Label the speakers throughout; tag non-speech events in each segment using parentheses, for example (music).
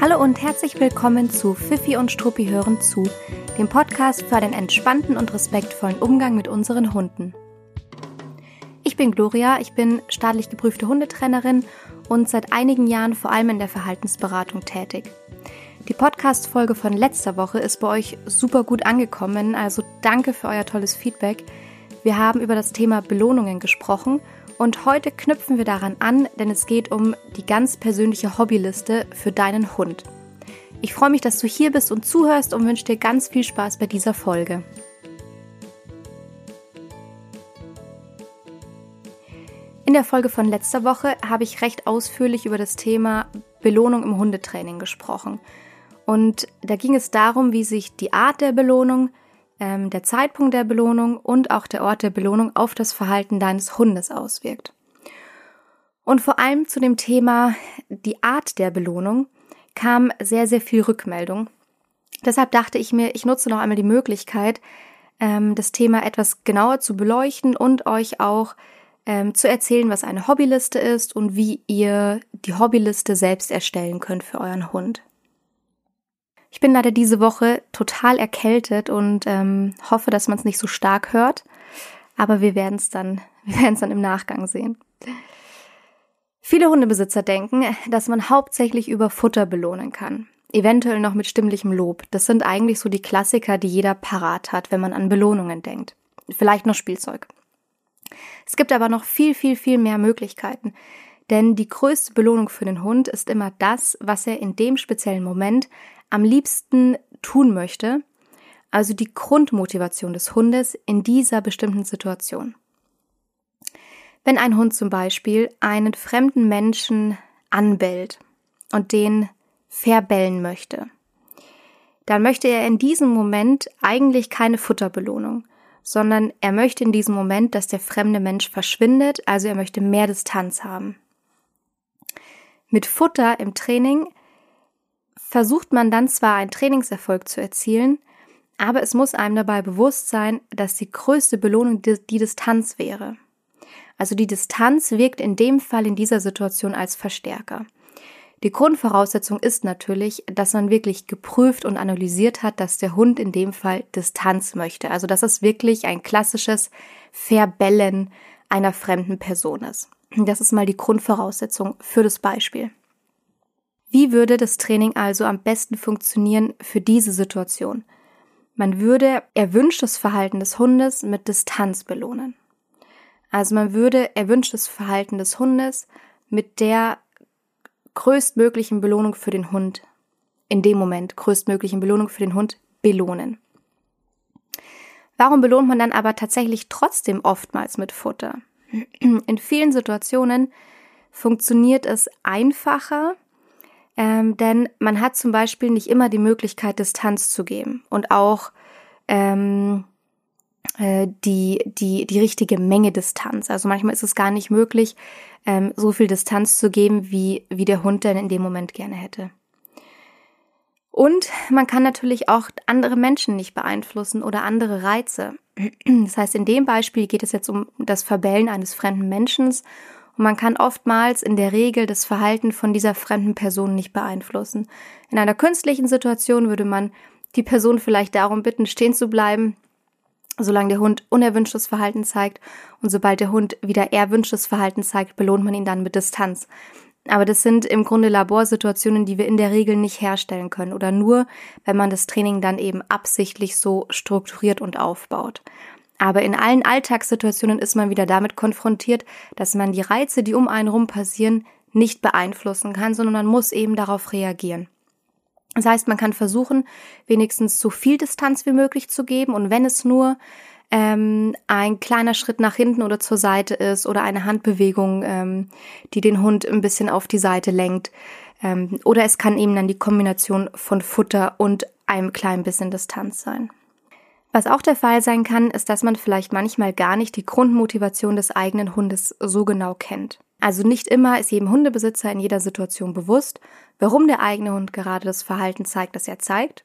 Speaker 1: Hallo und herzlich willkommen zu Fifi und Struppi hören zu, dem Podcast für einen entspannten und respektvollen Umgang mit unseren Hunden. Ich bin Gloria, ich bin staatlich geprüfte Hundetrainerin und seit einigen Jahren vor allem in der Verhaltensberatung tätig. Die Podcast-Folge von letzter Woche ist bei euch super gut angekommen, also danke für euer tolles Feedback. Wir haben über das Thema Belohnungen gesprochen und heute knüpfen wir daran an, denn es geht um die ganz persönliche Hobbyliste für deinen Hund. Ich freue mich, dass du hier bist und zuhörst und wünsche dir ganz viel Spaß bei dieser Folge. In der Folge von letzter Woche habe ich recht ausführlich über das Thema Belohnung im Hundetraining gesprochen. Und da ging es darum, wie sich die Art der Belohnung, ähm, der Zeitpunkt der Belohnung und auch der Ort der Belohnung auf das Verhalten deines Hundes auswirkt. Und vor allem zu dem Thema die Art der Belohnung kam sehr, sehr viel Rückmeldung. Deshalb dachte ich mir, ich nutze noch einmal die Möglichkeit, ähm, das Thema etwas genauer zu beleuchten und euch auch ähm, zu erzählen, was eine Hobbyliste ist und wie ihr die Hobbyliste selbst erstellen könnt für euren Hund. Ich bin leider diese Woche total erkältet und ähm, hoffe, dass man es nicht so stark hört. Aber wir werden es dann, (laughs) wir werden es dann im Nachgang sehen. Viele Hundebesitzer denken, dass man hauptsächlich über Futter belohnen kann. Eventuell noch mit stimmlichem Lob. Das sind eigentlich so die Klassiker, die jeder parat hat, wenn man an Belohnungen denkt. Vielleicht noch Spielzeug. Es gibt aber noch viel, viel, viel mehr Möglichkeiten. Denn die größte Belohnung für den Hund ist immer das, was er in dem speziellen Moment am liebsten tun möchte, also die Grundmotivation des Hundes in dieser bestimmten Situation. Wenn ein Hund zum Beispiel einen fremden Menschen anbellt und den verbellen möchte, dann möchte er in diesem Moment eigentlich keine Futterbelohnung, sondern er möchte in diesem Moment, dass der fremde Mensch verschwindet, also er möchte mehr Distanz haben. Mit Futter im Training versucht man dann zwar einen Trainingserfolg zu erzielen, aber es muss einem dabei bewusst sein, dass die größte Belohnung die, die Distanz wäre. Also die Distanz wirkt in dem Fall in dieser Situation als Verstärker. Die Grundvoraussetzung ist natürlich, dass man wirklich geprüft und analysiert hat, dass der Hund in dem Fall Distanz möchte. Also dass es wirklich ein klassisches Verbellen einer fremden Person ist. Das ist mal die Grundvoraussetzung für das Beispiel. Wie würde das Training also am besten funktionieren für diese Situation? Man würde erwünschtes Verhalten des Hundes mit Distanz belohnen. Also man würde erwünschtes Verhalten des Hundes mit der größtmöglichen Belohnung für den Hund, in dem Moment größtmöglichen Belohnung für den Hund belohnen. Warum belohnt man dann aber tatsächlich trotzdem oftmals mit Futter? In vielen Situationen funktioniert es einfacher, ähm, denn man hat zum Beispiel nicht immer die Möglichkeit, Distanz zu geben und auch ähm, äh, die, die, die richtige Menge Distanz. Also manchmal ist es gar nicht möglich, ähm, so viel Distanz zu geben, wie, wie der Hund denn in dem Moment gerne hätte. Und man kann natürlich auch andere Menschen nicht beeinflussen oder andere Reize. Das heißt, in dem Beispiel geht es jetzt um das Verbellen eines fremden Menschen und man kann oftmals in der Regel das Verhalten von dieser fremden Person nicht beeinflussen. In einer künstlichen Situation würde man die Person vielleicht darum bitten, stehen zu bleiben, solange der Hund unerwünschtes Verhalten zeigt und sobald der Hund wieder erwünschtes Verhalten zeigt, belohnt man ihn dann mit Distanz. Aber das sind im Grunde Laborsituationen, die wir in der Regel nicht herstellen können oder nur, wenn man das Training dann eben absichtlich so strukturiert und aufbaut. Aber in allen Alltagssituationen ist man wieder damit konfrontiert, dass man die Reize, die um einen rum passieren, nicht beeinflussen kann, sondern man muss eben darauf reagieren. Das heißt, man kann versuchen, wenigstens so viel Distanz wie möglich zu geben und wenn es nur ähm, ein kleiner Schritt nach hinten oder zur Seite ist oder eine Handbewegung, ähm, die den Hund ein bisschen auf die Seite lenkt. Ähm, oder es kann eben dann die Kombination von Futter und einem kleinen bisschen Distanz sein. Was auch der Fall sein kann, ist, dass man vielleicht manchmal gar nicht die Grundmotivation des eigenen Hundes so genau kennt. Also nicht immer ist jedem Hundebesitzer in jeder Situation bewusst, warum der eigene Hund gerade das Verhalten zeigt, das er zeigt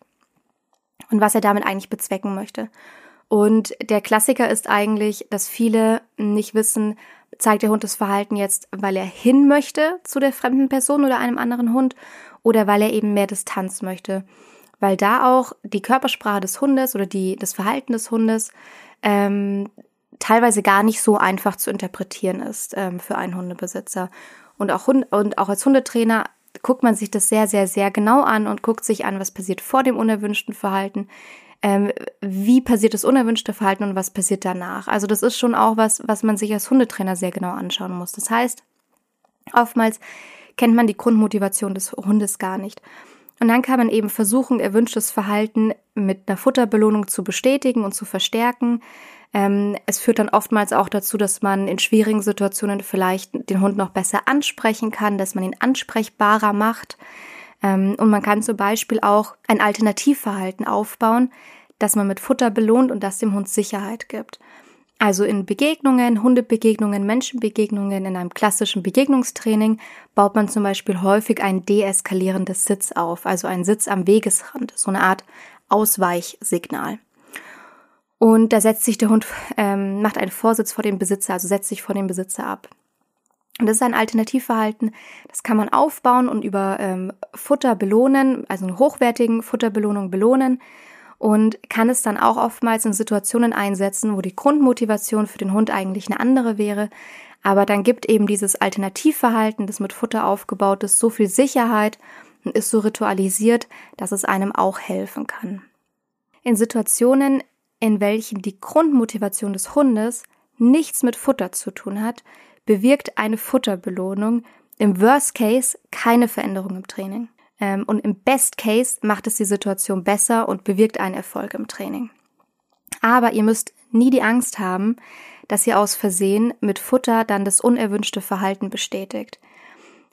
Speaker 1: und was er damit eigentlich bezwecken möchte. Und der Klassiker ist eigentlich, dass viele nicht wissen, zeigt der Hund das Verhalten jetzt, weil er hin möchte zu der fremden Person oder einem anderen Hund oder weil er eben mehr Distanz möchte. Weil da auch die Körpersprache des Hundes oder die, das Verhalten des Hundes ähm, teilweise gar nicht so einfach zu interpretieren ist ähm, für einen Hundebesitzer. Und auch, Hund, und auch als Hundetrainer guckt man sich das sehr, sehr, sehr genau an und guckt sich an, was passiert vor dem unerwünschten Verhalten, ähm, wie passiert das unerwünschte Verhalten und was passiert danach. Also das ist schon auch was, was man sich als Hundetrainer sehr genau anschauen muss. Das heißt, oftmals kennt man die Grundmotivation des Hundes gar nicht. Und dann kann man eben versuchen, erwünschtes Verhalten mit einer Futterbelohnung zu bestätigen und zu verstärken. Ähm, es führt dann oftmals auch dazu, dass man in schwierigen Situationen vielleicht den Hund noch besser ansprechen kann, dass man ihn ansprechbarer macht. Ähm, und man kann zum Beispiel auch ein Alternativverhalten aufbauen, das man mit Futter belohnt und das dem Hund Sicherheit gibt. Also in Begegnungen, Hundebegegnungen, Menschenbegegnungen, in einem klassischen Begegnungstraining baut man zum Beispiel häufig ein deeskalierendes Sitz auf, also ein Sitz am Wegesrand, so eine Art Ausweichsignal. Und da setzt sich der Hund, ähm, macht einen Vorsitz vor dem Besitzer, also setzt sich vor dem Besitzer ab. Und das ist ein Alternativverhalten, das kann man aufbauen und über ähm, Futter belohnen, also eine hochwertigen Futterbelohnung belohnen und kann es dann auch oftmals in Situationen einsetzen, wo die Grundmotivation für den Hund eigentlich eine andere wäre. Aber dann gibt eben dieses Alternativverhalten, das mit Futter aufgebaut ist, so viel Sicherheit und ist so ritualisiert, dass es einem auch helfen kann. In Situationen, in welchen die Grundmotivation des Hundes nichts mit Futter zu tun hat, bewirkt eine Futterbelohnung im Worst Case keine Veränderung im Training. Ähm, und im Best Case macht es die Situation besser und bewirkt einen Erfolg im Training. Aber ihr müsst nie die Angst haben, dass ihr aus Versehen mit Futter dann das unerwünschte Verhalten bestätigt.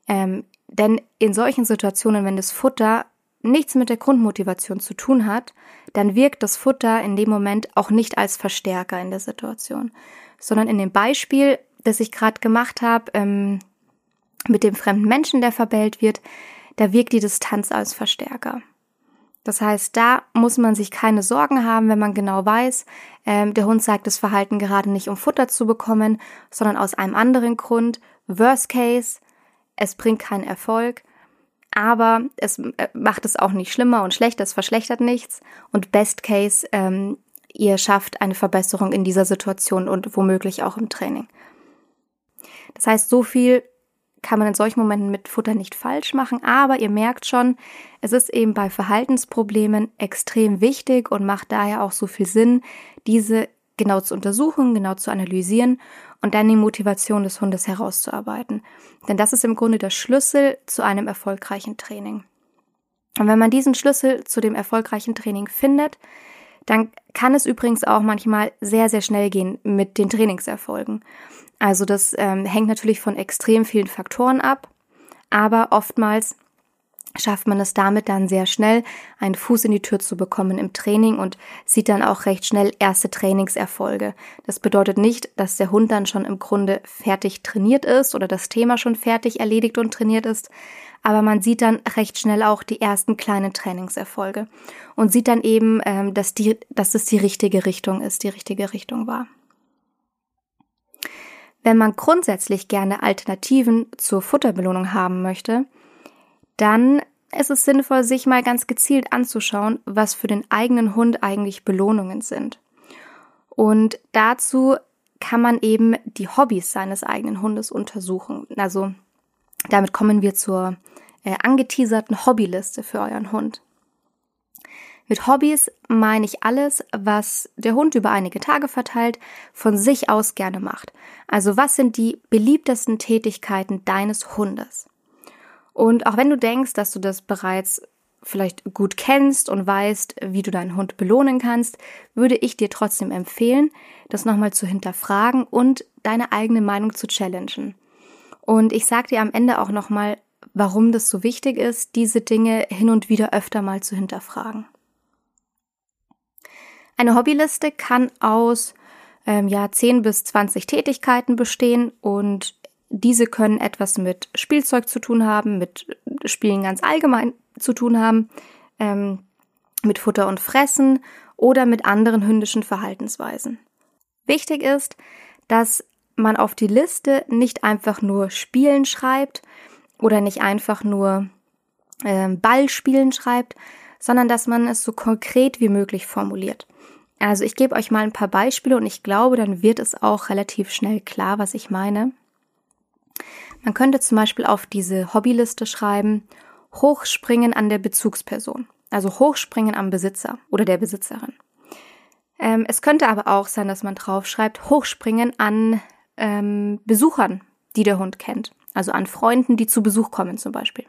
Speaker 1: Ähm, denn in solchen Situationen, wenn das Futter nichts mit der Grundmotivation zu tun hat, dann wirkt das Futter in dem Moment auch nicht als Verstärker in der Situation, sondern in dem Beispiel das ich gerade gemacht habe, ähm, mit dem fremden Menschen, der verbellt wird, da wirkt die Distanz als Verstärker. Das heißt, da muss man sich keine Sorgen haben, wenn man genau weiß, ähm, der Hund zeigt das Verhalten gerade nicht, um Futter zu bekommen, sondern aus einem anderen Grund. Worst Case, es bringt keinen Erfolg, aber es äh, macht es auch nicht schlimmer und schlechter, es verschlechtert nichts. Und Best Case, ähm, ihr schafft eine Verbesserung in dieser Situation und womöglich auch im Training. Das heißt, so viel kann man in solchen Momenten mit Futter nicht falsch machen, aber ihr merkt schon, es ist eben bei Verhaltensproblemen extrem wichtig und macht daher auch so viel Sinn, diese genau zu untersuchen, genau zu analysieren und dann die Motivation des Hundes herauszuarbeiten. Denn das ist im Grunde der Schlüssel zu einem erfolgreichen Training. Und wenn man diesen Schlüssel zu dem erfolgreichen Training findet, dann kann es übrigens auch manchmal sehr, sehr schnell gehen mit den Trainingserfolgen. Also das ähm, hängt natürlich von extrem vielen Faktoren ab, aber oftmals schafft man es damit dann sehr schnell, einen Fuß in die Tür zu bekommen im Training und sieht dann auch recht schnell erste Trainingserfolge. Das bedeutet nicht, dass der Hund dann schon im Grunde fertig trainiert ist oder das Thema schon fertig erledigt und trainiert ist, aber man sieht dann recht schnell auch die ersten kleinen Trainingserfolge und sieht dann eben, ähm, dass, die, dass es die richtige Richtung ist, die richtige Richtung war. Wenn man grundsätzlich gerne Alternativen zur Futterbelohnung haben möchte, dann ist es sinnvoll, sich mal ganz gezielt anzuschauen, was für den eigenen Hund eigentlich Belohnungen sind. Und dazu kann man eben die Hobbys seines eigenen Hundes untersuchen. Also damit kommen wir zur äh, angeteaserten Hobbyliste für euren Hund. Mit Hobbys meine ich alles, was der Hund über einige Tage verteilt von sich aus gerne macht. Also was sind die beliebtesten Tätigkeiten deines Hundes? Und auch wenn du denkst, dass du das bereits vielleicht gut kennst und weißt, wie du deinen Hund belohnen kannst, würde ich dir trotzdem empfehlen, das nochmal zu hinterfragen und deine eigene Meinung zu challengen. Und ich sage dir am Ende auch nochmal, warum das so wichtig ist, diese Dinge hin und wieder öfter mal zu hinterfragen. Eine Hobbyliste kann aus ähm, ja, 10 bis 20 Tätigkeiten bestehen und diese können etwas mit Spielzeug zu tun haben, mit Spielen ganz allgemein zu tun haben, ähm, mit Futter und Fressen oder mit anderen hündischen Verhaltensweisen. Wichtig ist, dass man auf die Liste nicht einfach nur Spielen schreibt oder nicht einfach nur äh, Ballspielen schreibt, sondern dass man es so konkret wie möglich formuliert. Also ich gebe euch mal ein paar Beispiele und ich glaube, dann wird es auch relativ schnell klar, was ich meine. Man könnte zum Beispiel auf diese Hobbyliste schreiben, hochspringen an der Bezugsperson, also hochspringen am Besitzer oder der Besitzerin. Ähm, es könnte aber auch sein, dass man draufschreibt, hochspringen an ähm, Besuchern, die der Hund kennt, also an Freunden, die zu Besuch kommen zum Beispiel.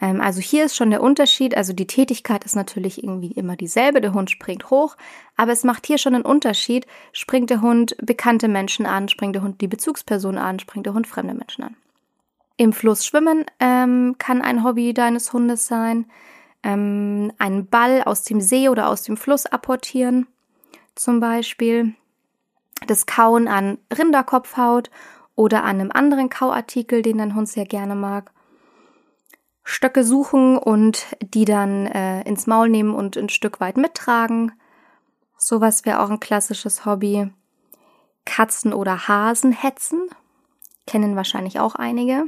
Speaker 1: Ähm, also hier ist schon der Unterschied. Also die Tätigkeit ist natürlich irgendwie immer dieselbe. Der Hund springt hoch, aber es macht hier schon einen Unterschied. Springt der Hund bekannte Menschen an, springt der Hund die Bezugsperson an, springt der Hund fremde Menschen an. Im Fluss schwimmen ähm, kann ein Hobby deines Hundes sein. Ähm, einen Ball aus dem See oder aus dem Fluss apportieren, zum Beispiel. Das Kauen an Rinderkopfhaut oder an einem anderen Kauartikel, den dein Hund sehr gerne mag. Stöcke suchen und die dann äh, ins Maul nehmen und ein Stück weit mittragen. Sowas wäre auch ein klassisches Hobby. Katzen oder Hasen hetzen. Kennen wahrscheinlich auch einige.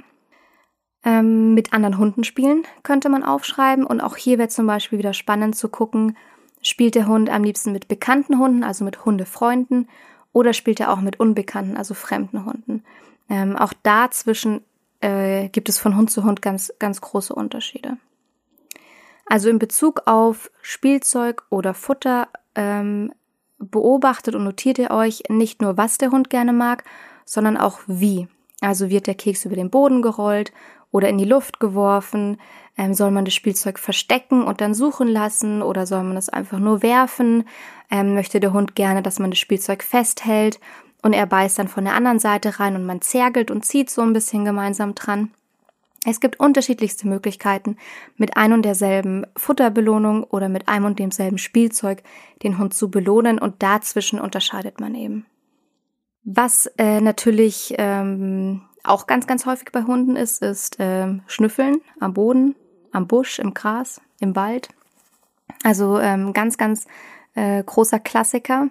Speaker 1: Ähm, mit anderen Hunden spielen könnte man aufschreiben. Und auch hier wäre zum Beispiel wieder spannend zu gucken, spielt der Hund am liebsten mit bekannten Hunden, also mit Hundefreunden, oder spielt er auch mit unbekannten, also fremden Hunden. Ähm, auch dazwischen äh, gibt es von Hund zu Hund ganz, ganz große Unterschiede. Also in Bezug auf Spielzeug oder Futter ähm, beobachtet und notiert ihr euch nicht nur, was der Hund gerne mag, sondern auch wie. Also wird der Keks über den Boden gerollt oder in die Luft geworfen? Ähm, soll man das Spielzeug verstecken und dann suchen lassen oder soll man es einfach nur werfen? Ähm, möchte der Hund gerne, dass man das Spielzeug festhält und er beißt dann von der anderen Seite rein und man zergelt und zieht so ein bisschen gemeinsam dran. Es gibt unterschiedlichste Möglichkeiten, mit ein und derselben Futterbelohnung oder mit einem und demselben Spielzeug den Hund zu belohnen und dazwischen unterscheidet man eben. Was äh, natürlich ähm, auch ganz, ganz häufig bei Hunden ist, ist äh, Schnüffeln am Boden, am Busch, im Gras, im Wald. Also ähm, ganz, ganz äh, großer Klassiker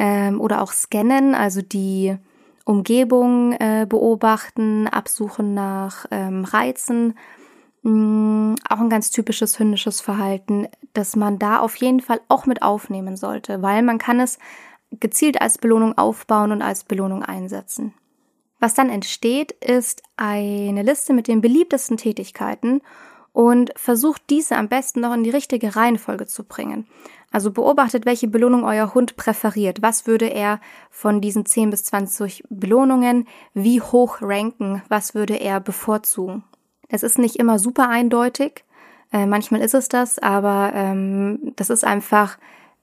Speaker 1: ähm, oder auch scannen, also die Umgebung äh, beobachten, absuchen nach ähm, Reizen. Mm, auch ein ganz typisches hündisches Verhalten, das man da auf jeden Fall auch mit aufnehmen sollte, weil man kann es gezielt als Belohnung aufbauen und als Belohnung einsetzen. Was dann entsteht, ist eine Liste mit den beliebtesten Tätigkeiten und versucht diese am besten noch in die richtige Reihenfolge zu bringen. Also beobachtet, welche Belohnung euer Hund präferiert. Was würde er von diesen 10 bis 20 Belohnungen wie hoch ranken? Was würde er bevorzugen? Das ist nicht immer super eindeutig. Äh, manchmal ist es das, aber ähm, das ist einfach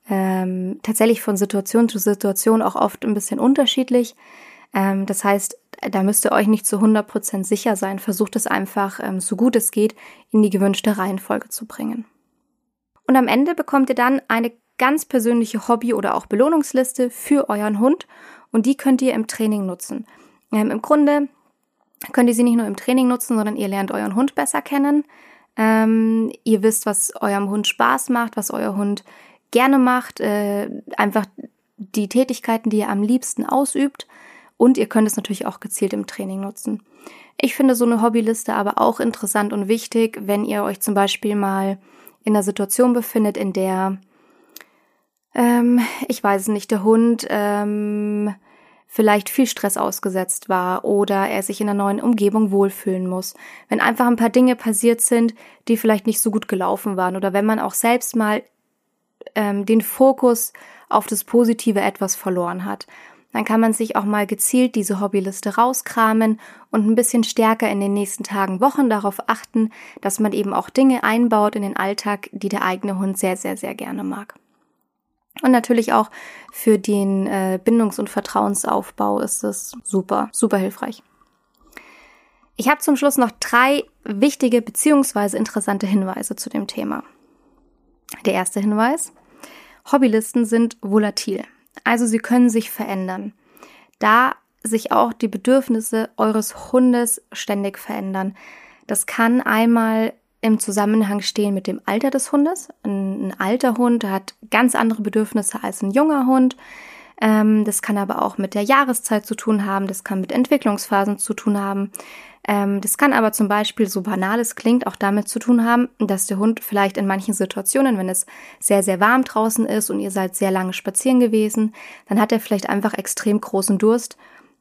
Speaker 1: ähm, tatsächlich von Situation zu Situation auch oft ein bisschen unterschiedlich. Ähm, das heißt, da müsst ihr euch nicht zu 100% sicher sein. Versucht es einfach, ähm, so gut es geht, in die gewünschte Reihenfolge zu bringen. Und am Ende bekommt ihr dann eine ganz persönliche Hobby- oder auch Belohnungsliste für euren Hund und die könnt ihr im Training nutzen. Ähm, Im Grunde könnt ihr sie nicht nur im Training nutzen, sondern ihr lernt euren Hund besser kennen. Ähm, ihr wisst, was eurem Hund Spaß macht, was euer Hund gerne macht, äh, einfach die Tätigkeiten, die ihr am liebsten ausübt. Und ihr könnt es natürlich auch gezielt im Training nutzen. Ich finde so eine Hobbyliste aber auch interessant und wichtig, wenn ihr euch zum Beispiel mal in einer Situation befindet, in der, ähm, ich weiß es nicht, der Hund ähm, vielleicht viel Stress ausgesetzt war oder er sich in einer neuen Umgebung wohlfühlen muss. Wenn einfach ein paar Dinge passiert sind, die vielleicht nicht so gut gelaufen waren oder wenn man auch selbst mal ähm, den Fokus auf das Positive etwas verloren hat dann kann man sich auch mal gezielt diese Hobbyliste rauskramen und ein bisschen stärker in den nächsten Tagen, Wochen darauf achten, dass man eben auch Dinge einbaut in den Alltag, die der eigene Hund sehr, sehr, sehr gerne mag. Und natürlich auch für den äh, Bindungs- und Vertrauensaufbau ist es super, super hilfreich. Ich habe zum Schluss noch drei wichtige bzw. interessante Hinweise zu dem Thema. Der erste Hinweis. Hobbylisten sind volatil. Also sie können sich verändern. Da sich auch die Bedürfnisse eures Hundes ständig verändern. Das kann einmal im Zusammenhang stehen mit dem Alter des Hundes. Ein, ein alter Hund hat ganz andere Bedürfnisse als ein junger Hund. Ähm, das kann aber auch mit der Jahreszeit zu tun haben. Das kann mit Entwicklungsphasen zu tun haben. Ähm, das kann aber zum Beispiel, so banal es klingt, auch damit zu tun haben, dass der Hund vielleicht in manchen Situationen, wenn es sehr, sehr warm draußen ist und ihr seid sehr lange spazieren gewesen, dann hat er vielleicht einfach extrem großen Durst.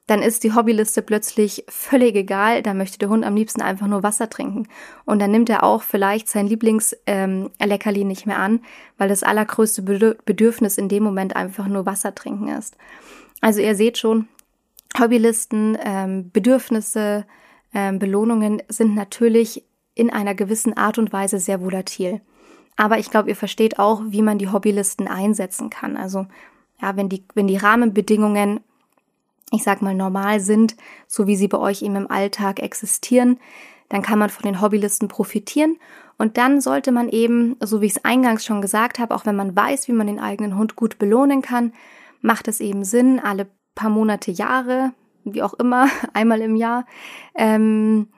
Speaker 1: Dann ist die Hobbyliste plötzlich völlig egal. Da möchte der Hund am liebsten einfach nur Wasser trinken. Und dann nimmt er auch vielleicht sein Lieblingsleckerli ähm, nicht mehr an, weil das allergrößte Bedürfnis in dem Moment einfach nur Wasser trinken ist. Also ihr seht schon, Hobbylisten, ähm, Bedürfnisse, ähm, Belohnungen sind natürlich in einer gewissen Art und Weise sehr volatil. Aber ich glaube, ihr versteht auch, wie man die Hobbylisten einsetzen kann. Also ja, wenn die, wenn die Rahmenbedingungen, ich sag mal, normal sind, so wie sie bei euch eben im Alltag existieren, dann kann man von den Hobbylisten profitieren. Und dann sollte man eben, so wie ich es eingangs schon gesagt habe, auch wenn man weiß, wie man den eigenen Hund gut belohnen kann, macht es eben Sinn, alle paar Monate, Jahre, wie auch immer, (laughs) einmal im Jahr, ähm,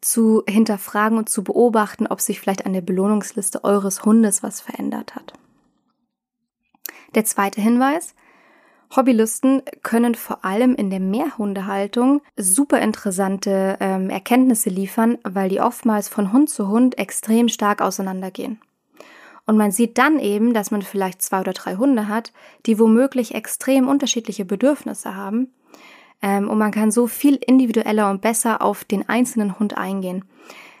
Speaker 1: zu hinterfragen und zu beobachten, ob sich vielleicht an der Belohnungsliste eures Hundes was verändert hat. Der zweite Hinweis. Hobbylisten können vor allem in der Mehrhundehaltung super interessante ähm, Erkenntnisse liefern, weil die oftmals von Hund zu Hund extrem stark auseinandergehen. Und man sieht dann eben, dass man vielleicht zwei oder drei Hunde hat, die womöglich extrem unterschiedliche Bedürfnisse haben. Ähm, und man kann so viel individueller und besser auf den einzelnen Hund eingehen.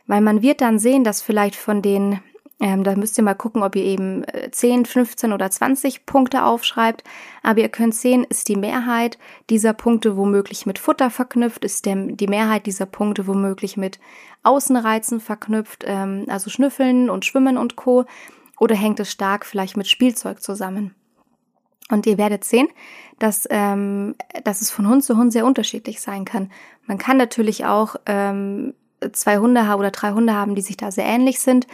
Speaker 1: Weil man wird dann sehen, dass vielleicht von den, ähm, da müsst ihr mal gucken, ob ihr eben 10, äh, 15 oder 20 Punkte aufschreibt. Aber ihr könnt sehen, ist die Mehrheit dieser Punkte womöglich mit Futter verknüpft, ist der, die Mehrheit dieser Punkte womöglich mit Außenreizen verknüpft, ähm, also Schnüffeln und Schwimmen und Co. Oder hängt es stark vielleicht mit Spielzeug zusammen? Und ihr werdet sehen, dass, ähm, dass es von Hund zu Hund sehr unterschiedlich sein kann. Man kann natürlich auch ähm, zwei Hunde haben oder drei Hunde haben, die sich da sehr ähnlich sind.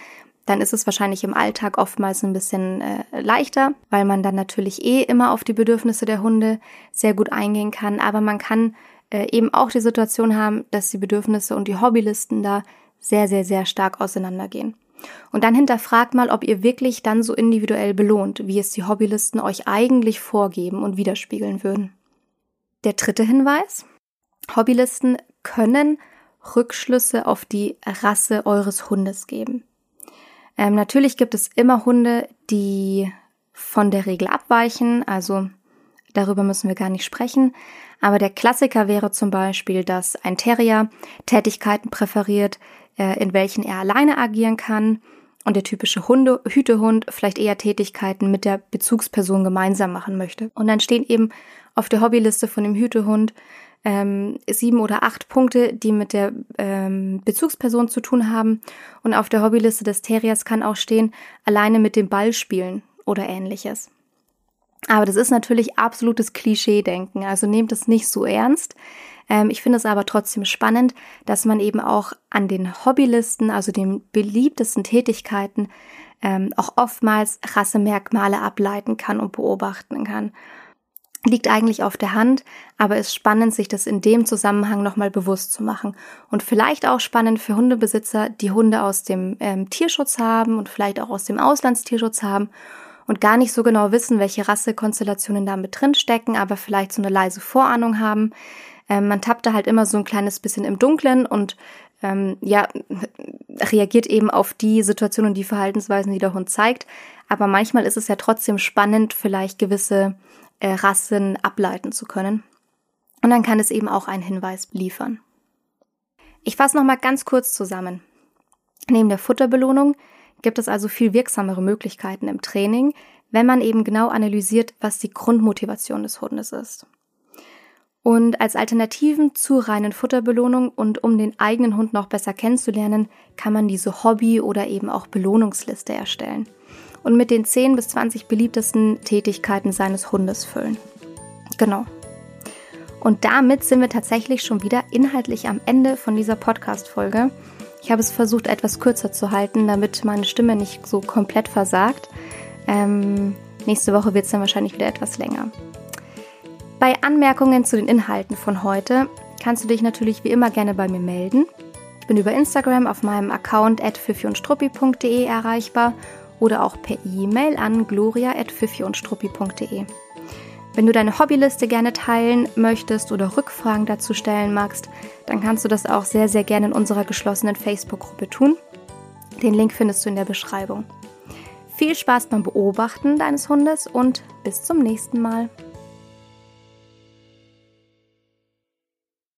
Speaker 1: Dann ist es wahrscheinlich im Alltag oftmals ein bisschen äh, leichter, weil man dann natürlich eh immer auf die Bedürfnisse der Hunde sehr gut eingehen kann. Aber man kann äh, eben auch die Situation haben, dass die Bedürfnisse und die Hobbylisten da sehr, sehr, sehr stark auseinandergehen. Und dann hinterfragt mal, ob ihr wirklich dann so individuell belohnt, wie es die Hobbylisten euch eigentlich vorgeben und widerspiegeln würden. Der dritte Hinweis. Hobbylisten können Rückschlüsse auf die Rasse eures Hundes geben. Ähm, natürlich gibt es immer Hunde, die von der Regel abweichen, also darüber müssen wir gar nicht sprechen. Aber der Klassiker wäre zum Beispiel, dass ein Terrier Tätigkeiten präferiert, äh, in welchen er alleine agieren kann und der typische Hunde, Hütehund vielleicht eher Tätigkeiten mit der Bezugsperson gemeinsam machen möchte. Und dann stehen eben auf der Hobbyliste von dem Hütehund ähm, sieben oder acht Punkte, die mit der ähm, Bezugsperson zu tun haben. Und auf der Hobbyliste des Terriers kann auch stehen, alleine mit dem Ball spielen oder ähnliches. Aber das ist natürlich absolutes Klischee-Denken, also nehmt es nicht so ernst. Ähm, ich finde es aber trotzdem spannend, dass man eben auch an den Hobbylisten, also den beliebtesten Tätigkeiten, ähm, auch oftmals Rassemerkmale ableiten kann und beobachten kann. Liegt eigentlich auf der Hand, aber ist spannend, sich das in dem Zusammenhang nochmal bewusst zu machen. Und vielleicht auch spannend für Hundebesitzer, die Hunde aus dem ähm, Tierschutz haben und vielleicht auch aus dem Auslandstierschutz haben und gar nicht so genau wissen, welche Rassekonstellationen da mit drin stecken, aber vielleicht so eine leise Vorahnung haben. Ähm, man tappt da halt immer so ein kleines bisschen im Dunkeln und ähm, ja, (laughs) reagiert eben auf die Situationen und die Verhaltensweisen, die der Hund zeigt. Aber manchmal ist es ja trotzdem spannend, vielleicht gewisse äh, Rassen ableiten zu können. Und dann kann es eben auch einen Hinweis liefern. Ich fasse nochmal ganz kurz zusammen. Neben der Futterbelohnung gibt es also viel wirksamere Möglichkeiten im Training, wenn man eben genau analysiert, was die Grundmotivation des Hundes ist. Und als Alternativen zur reinen Futterbelohnung und um den eigenen Hund noch besser kennenzulernen, kann man diese Hobby- oder eben auch Belohnungsliste erstellen und mit den 10 bis 20 beliebtesten Tätigkeiten seines Hundes füllen. Genau. Und damit sind wir tatsächlich schon wieder inhaltlich am Ende von dieser Podcast-Folge. Ich habe es versucht, etwas kürzer zu halten, damit meine Stimme nicht so komplett versagt. Ähm, nächste Woche wird es dann wahrscheinlich wieder etwas länger. Bei Anmerkungen zu den Inhalten von heute kannst du dich natürlich wie immer gerne bei mir melden. Ich bin über Instagram auf meinem Account at erreichbar oder auch per E-Mail an gloria at Wenn du deine Hobbyliste gerne teilen möchtest oder Rückfragen dazu stellen magst, dann kannst du das auch sehr, sehr gerne in unserer geschlossenen Facebook-Gruppe tun. Den Link findest du in der Beschreibung. Viel Spaß beim Beobachten deines Hundes und bis zum nächsten Mal.